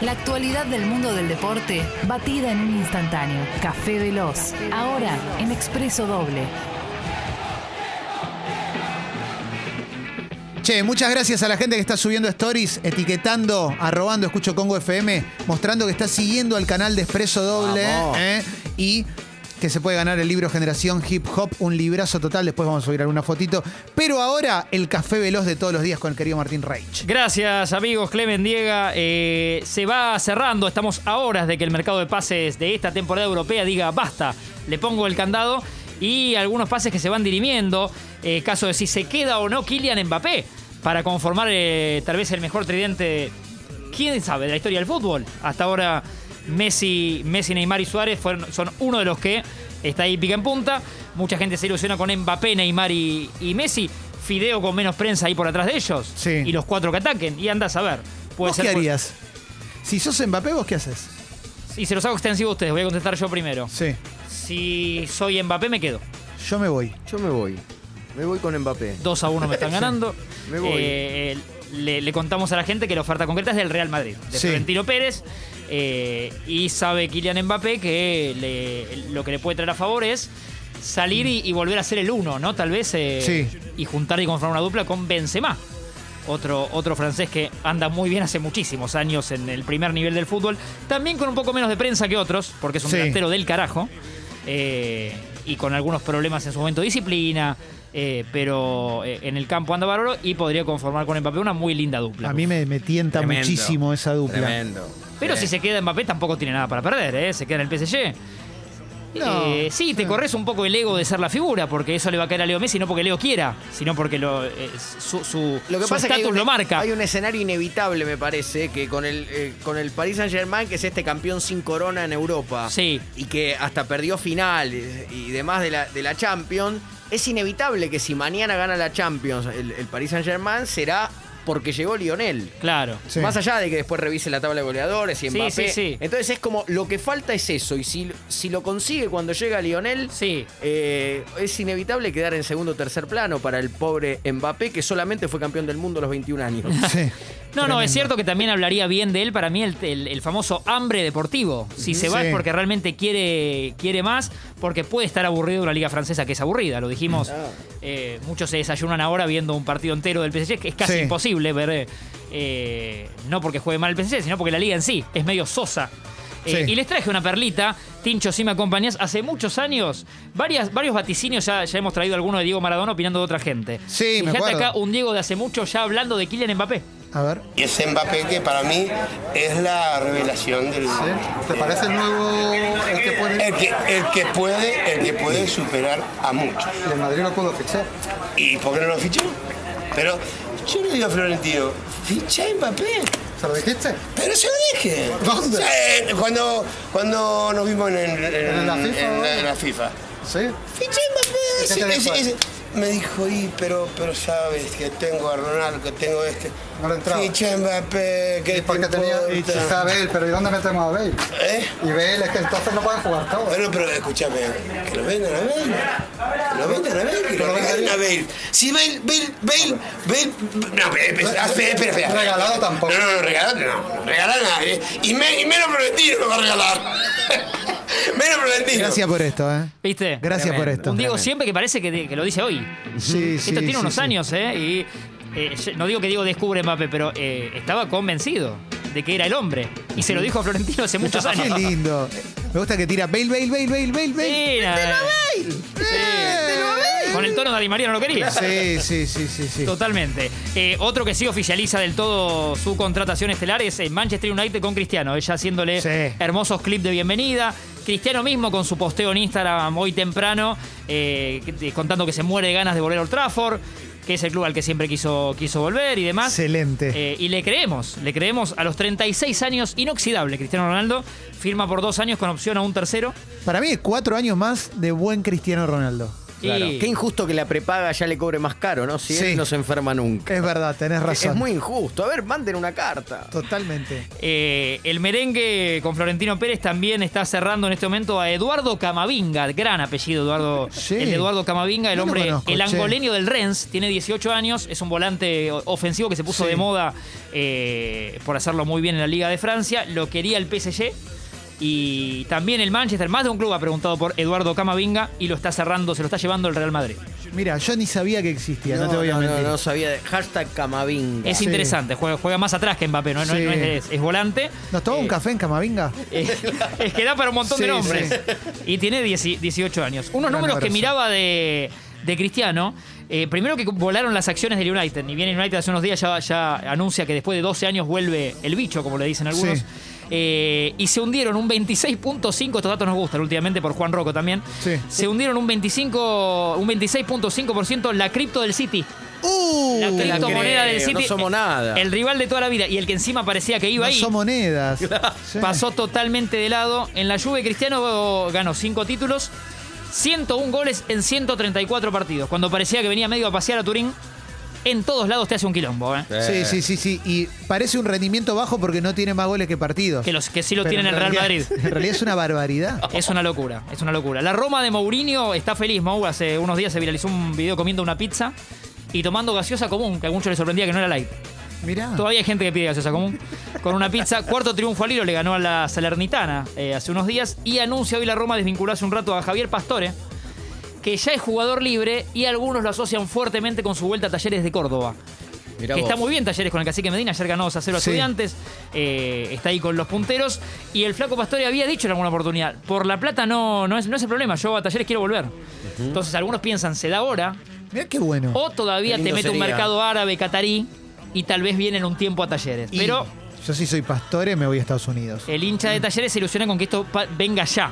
La actualidad del mundo del deporte, batida en un instantáneo. Café Veloz. Ahora en Expreso Doble. Che, muchas gracias a la gente que está subiendo stories, etiquetando, arrobando Escucho Congo FM, mostrando que está siguiendo al canal de Expreso Doble Vamos. ¿eh? y que se puede ganar el libro Generación Hip Hop, un librazo total. Después vamos a subir alguna fotito. Pero ahora el café veloz de todos los días con el querido Martín Reich. Gracias amigos, Clemen Diega. Eh, se va cerrando, estamos a horas de que el mercado de pases de esta temporada europea diga basta, le pongo el candado y algunos pases que se van dirimiendo. Eh, caso de si se queda o no Kylian Mbappé para conformar eh, tal vez el mejor tridente, quién sabe, de la historia del fútbol. Hasta ahora Messi, Messi Neymar y Suárez fueron, son uno de los que está ahí pica en punta. Mucha gente se ilusiona con Mbappé, Neymar y, y Messi. Fideo con menos prensa ahí por atrás de ellos. Sí. Y los cuatro que ataquen. Y andas a ver. Puede ¿Vos ser qué harías? Si sos Mbappé, ¿vos qué haces? Y se los hago extensivo a ustedes. Voy a contestar yo primero. Sí, Si soy Mbappé, me quedo. yo me voy. Yo me voy. Me voy con Mbappé. 2 a 1 me están ganando. Me voy. Eh, le, le contamos a la gente que la oferta concreta es del Real Madrid, de Sí. Florentino Pérez. Eh, y sabe Kylian Mbappé que le- lo que le puede traer a favor es salir y, y volver a ser el uno, ¿no? Tal vez. eh, Sí. Y juntar y conformar una dupla con Benzema. Otro, otro francés que anda muy bien hace muchísimos años en el primer nivel del fútbol. También con un poco menos de prensa que otros, porque es un Sí. delantero del carajo. eh, y con algunos problemas en su momento de disciplina. eh, pero eh, en el campo anda bárbaro y podría conformar con Mbappé una muy linda dupla. A mí me, me tienta Tremendo. muchísimo esa dupla. Tremendo. Pero Sí. si se queda Mbappé tampoco tiene nada para perder, ¿eh? Se queda en el PSG. No. Eh, sí, te corres un poco el ego de ser la figura, porque eso le va a caer a Leo Messi, no porque Leo quiera, sino porque lo, eh, su, su, Lo que su pasa es que hay estatus un, lo marca. hay un escenario inevitable, me parece, que con el, eh, con el Paris Saint Germain, que es este campeón sin corona en Europa, Sí. y que hasta perdió finales y demás de la, de la Champions, es inevitable que si mañana gana la Champions el, el Paris Saint Germain, será porque llegó Lionel. Claro. Sí. Más allá de que después revise la tabla de goleadores y Sí, Mbappé. sí, sí. Entonces es como lo que falta es eso. Y si, si lo consigue cuando llega Lionel, Sí. eh, es inevitable quedar en segundo o tercer plano para el pobre Mbappé, que solamente fue campeón del mundo a los 21 años. Sí. No, no, es cierto que también hablaría bien de él para mí el, el- el famoso hambre deportivo. Si se va Sí. es porque realmente quiere, quiere más, porque puede estar aburrido de una liga francesa que es aburrida, lo dijimos. Ah. Eh, muchos se desayunan ahora viendo un partido entero del PSG, que es casi Sí. imposible ver, eh, no porque juegue mal el PSG, sino porque la liga en sí es medio sosa. Eh, Sí. Y les traje una perlita, Tincho, si me acompañás, hace muchos años, varias, varios vaticinios, ya, ya hemos traído alguno de Diego Maradona opinando de otra gente. Sí, me acuerdo. acá un Diego de hace mucho ya hablando de Kylian Mbappé. A ver. Y ese Mbappé que para mí es la revelación del... ¿Te parece el nuevo el que puede? El que, el que puede, el que puede superar a muchos. El Madrid lo pudo fichar. ¿Y por qué no lo fichó? Pero yo le digo a Florentino, ficha a Mbappé. ¿Se lo dijiste? Pero se lo dije. ¿Dónde? Sí, cuando, cuando nos vimos en, en- en- ¿En la FIFA? la- la FIFA. Sí. Fiché a Mbappé. ¿Y ese- ese- ese. Me dijo, y, pero, pero sabes que tengo a Ronaldo, que tengo este. No le entraba. Mbappé, que Y porque tenía. Y está Bale, pero ¿y dónde metemos a Bale? ¿Eh? Y Bale es que entonces no pueden jugar todos. Bueno, pero escúchame, que lo vendan a Bale. Que lo vendan a Bale, que lo lo regalen a Bale. Si Bale, Bale, Bale, Bale. No, espera, espera, espera. espera. Regalado tampoco. No, no, no, regalado no. Regalar nadie. Y, me- y menos Florentino me va a regalar. menos Florentino. Gracias por esto, ¿eh? ¿Viste? Gracias por esto. Un Diego siempre que parece que, que lo dice hoy. Sí, sí, Esto tiene sí, unos sí. años, ¿eh? Y eh, no digo que Diego descubre Mbappé, pero eh, estaba convencido de que era el hombre. Y se lo dijo a Florentino hace muchos años. Qué lindo. Me gusta que tira Bale, Bale, Bale, Bale, Bale, Bale. Sí, nada. Sí. Con el tono de Di María no lo quería. Sí, sí, sí, sí, sí. Totalmente. Eh, otro que sí oficializa del todo su contratación estelar es eh, Manchester United con Cristiano. Ella haciéndole Sí. hermosos clips de bienvenida. Cristiano mismo con su posteo en Instagram hoy temprano, eh, contando que se muere de ganas de volver a Old Trafford. que es el club al que siempre quiso, quiso volver y demás. Excelente. Eh, y le creemos, le creemos a los 36 años, inoxidable. Cristiano Ronaldo firma por dos años con opción a un tercero. Para mí, cuatro años más de buen Cristiano Ronaldo. Claro. Qué injusto que la prepaga ya le cobre más caro, ¿no? Si Sí. él no se enferma nunca. Es verdad, tenés razón. Es muy injusto. A ver, manden una carta. Totalmente. eh, el merengue con Florentino Pérez también está cerrando en este momento a Eduardo Camavinga, gran apellido Eduardo, Sí. el de Eduardo Camavinga, el No lo hombre, conozco, el che. angoleño del Rennes, tiene 18 años, es un volante o- ofensivo que se puso Sí. de moda eh, por hacerlo muy bien en la Liga de Francia, lo quería el PSG. Y también el Manchester, más de un club ha preguntado por Eduardo Camavinga y lo está cerrando, se lo está llevando el Real Madrid. Mira, yo ni sabía que existía, no, te voy a no, mentir. no sabía. de- Hashtag Camavinga. Es Sí. interesante, juega, juega más atrás que Mbappé, no, No- Sí. no es, es volante. ¿Nos un Eh, café en Camavinga? Eh, es que da para un montón de nombres. sí. Y tiene 10 18 años. Unos Gran números que miraba de, de Cristiano. eh, primero que volaron las acciones del United. Ni bien el United hace unos días ya, ya anuncia que después de 12 años vuelve el bicho, como le dicen algunos. Eh, y se hundieron un 26.5, estos datos nos gustan últimamente por Juan Rocco también. Sí. Se hundieron un 25, un 26.5% la cripto del City. ¡Uh! La criptomoneda del City. no somos nada. El rival de toda la vida y el que encima parecía que iba no ahí. son monedas. Sí. Pasó totalmente de lado. En la Juve Cristiano ganó 5 títulos, 101 goles en 134 partidos. Cuando parecía que venía medio a pasear a Turín, en todos lados te hace un quilombo. ¿eh? Sí, sí, sí, sí. Y parece un rendimiento bajo porque no tiene más goles que partidos. Que, los, que sí lo Pero tienen en el Real Madrid. En realidad es una barbaridad. Es una locura, es una locura. La Roma de Mourinho está feliz, Mou. Hace unos días se viralizó un video comiendo una pizza y tomando gaseosa común, que a muchos les sorprendía que no era light. Mirá. Todavía hay gente que pide gaseosa común. Con una pizza. Cuarto triunfo al hilo le ganó a la Salernitana eh, hace unos días. Y anuncia hoy la Roma desvinculó hace un rato a Javier Pastore, que ya es jugador libre y algunos lo asocian fuertemente con su vuelta a Talleres de Córdoba. Mirá que vos. está muy bien Talleres con el cacique Medina, ayer ganó 2 a 0 a Sí. estudiantes, eh, está ahí con los punteros. Y el flaco Pastore había dicho en alguna oportunidad, por la plata no, no, es, no es el problema, yo a Talleres quiero volver. Entonces algunos piensan, se da ahora, Mirá qué bueno. o todavía te mete un mercado árabe, catarí, y tal vez viene en un tiempo a Talleres. Y Pero yo sí soy pastore, me voy a Estados Unidos. el hincha de Talleres se ilusiona con que esto venga ya.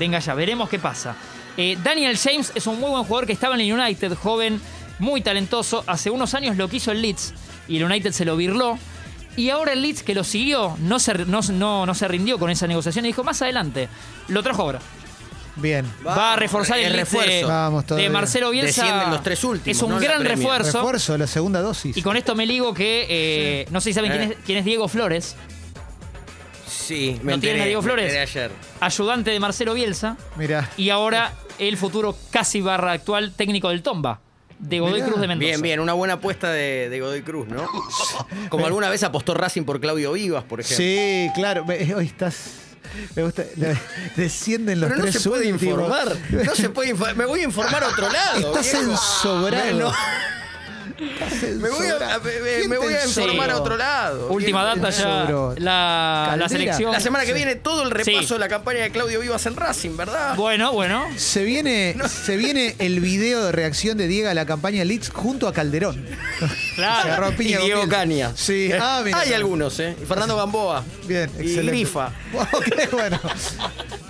Venga ya, veremos qué pasa. Eh, Daniel James es un muy buen jugador que estaba en el United, joven, muy talentoso. Hace unos años lo quiso el Leeds y el United se lo birló. Y ahora el Leeds que lo siguió no se, no, no- no se rindió con esa negociación y dijo más adelante. Lo trajo ahora. Bien. Va a reforzar el, el Leeds de, refuerzo. Vamos de. Marcelo Bielsa. Descienden los tres últimos, Es un no gran refuerzo. Refuerzo, la segunda dosis. Y con esto me ligo que eh, no sé si saben quién, Eh. es, quién es Diego Flores, Sí, me ¿No tienen enteré, a Diego Flores? ayer. ayudante de Marcelo Bielsa. Mirá. Y ahora el futuro casi barra actual técnico del Tomba, de Godoy Mirá. Cruz de Mendoza. Bien, bien, una buena apuesta de, de Godoy Cruz, ¿no? Como alguna vez apostó Racing por Claudio Vivas, por ejemplo. Sí, claro. Me- Hoy estás. Me gusta. Descienden los Pero no tres se puede últimos. informar. No se puede informar. Me voy a informar a otro lado. Estás viejo. ensobrado. No, me voy a, ensobrado. me- me- ¿Quién me te voy a ensobró? informar a otro lado. Última data ya. La, la Caldera. selección. La semana que viene todo el repaso Sí. de la campaña de Claudio Vivas en Racing, ¿verdad? Bueno, bueno. Se viene, se viene el video de reacción de Diego a la campaña Leeds junto a Calderón. Se agarró a Claro. piña y con Diego Bielsa. Caña. Sí, ah, mira. Hay algunos, ¿eh? Fernando Gamboa. Bien, Y excelente. Grifa. Ok, bueno.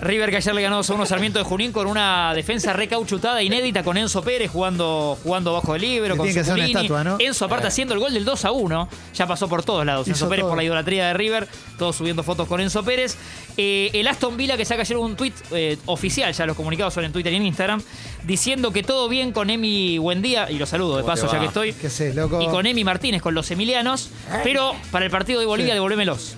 River que ayer le ganó 2 a 1 a Sarmiento de Junín con una defensa recauchutada, inédita, con Enzo Pérez jugando, jugando bajo el libro, con tiene que hacer una estatua, ¿no? Enzo aparte haciendo el gol del 2 a 1. Ya pasó por todos lados. Hizo Enzo Pérez todo. por la idolatría de River, todos subiendo fotos con Enzo Pérez. Eh, el Aston Villa que saca ayer un tuit eh, oficial, ya los comunicados son en Twitter y en Instagram, diciendo que todo bien con Emi Buendía, y lo saludo de ¿Cómo te paso ya que estoy. ¿Qué haces, loco? Y con Emi Martínez, con los emilianos, pero para el partido de Bolivia, Sí. devolvémelos.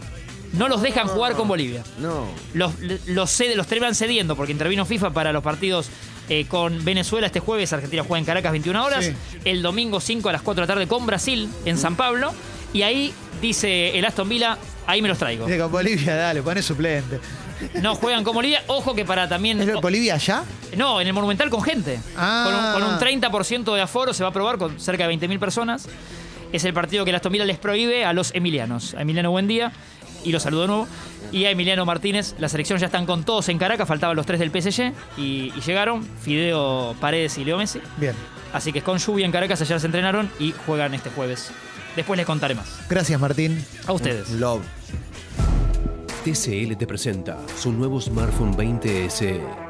No los dejan jugar con Bolivia No. los, los, cede, los terminan cediendo porque intervino FIFA para los partidos eh, con Venezuela este jueves. Argentina juega en Caracas 21 horas. Sí. El domingo 5 a las 4 de la tarde con Brasil en San Pablo. Y ahí dice el Aston Villa, ahí me los traigo. Dice, con Bolivia, dale, poné suplente. No juegan con Bolivia. Ojo que para también. ¿Es lo- Bolivia allá? No, en el Monumental con gente. Ah. Con, un, con un 30% de aforo se va a probar con cerca de 20.000 personas. Es el partido que el Aston Villa les prohíbe a los emilianos. A Emiliano Buendía, y lo saludo de nuevo. Y a Emiliano Martínez. La selección ya están con todos en Caracas. Faltaban los tres del PSG. Y, y llegaron Fideo Paredes y Leo Messi. Bien. Así que con lluvia en Caracas ayer se entrenaron y juegan este jueves. Después les contaré más. Gracias, Martín. A ustedes. Love. TCL te presenta su nuevo smartphone 20 SE.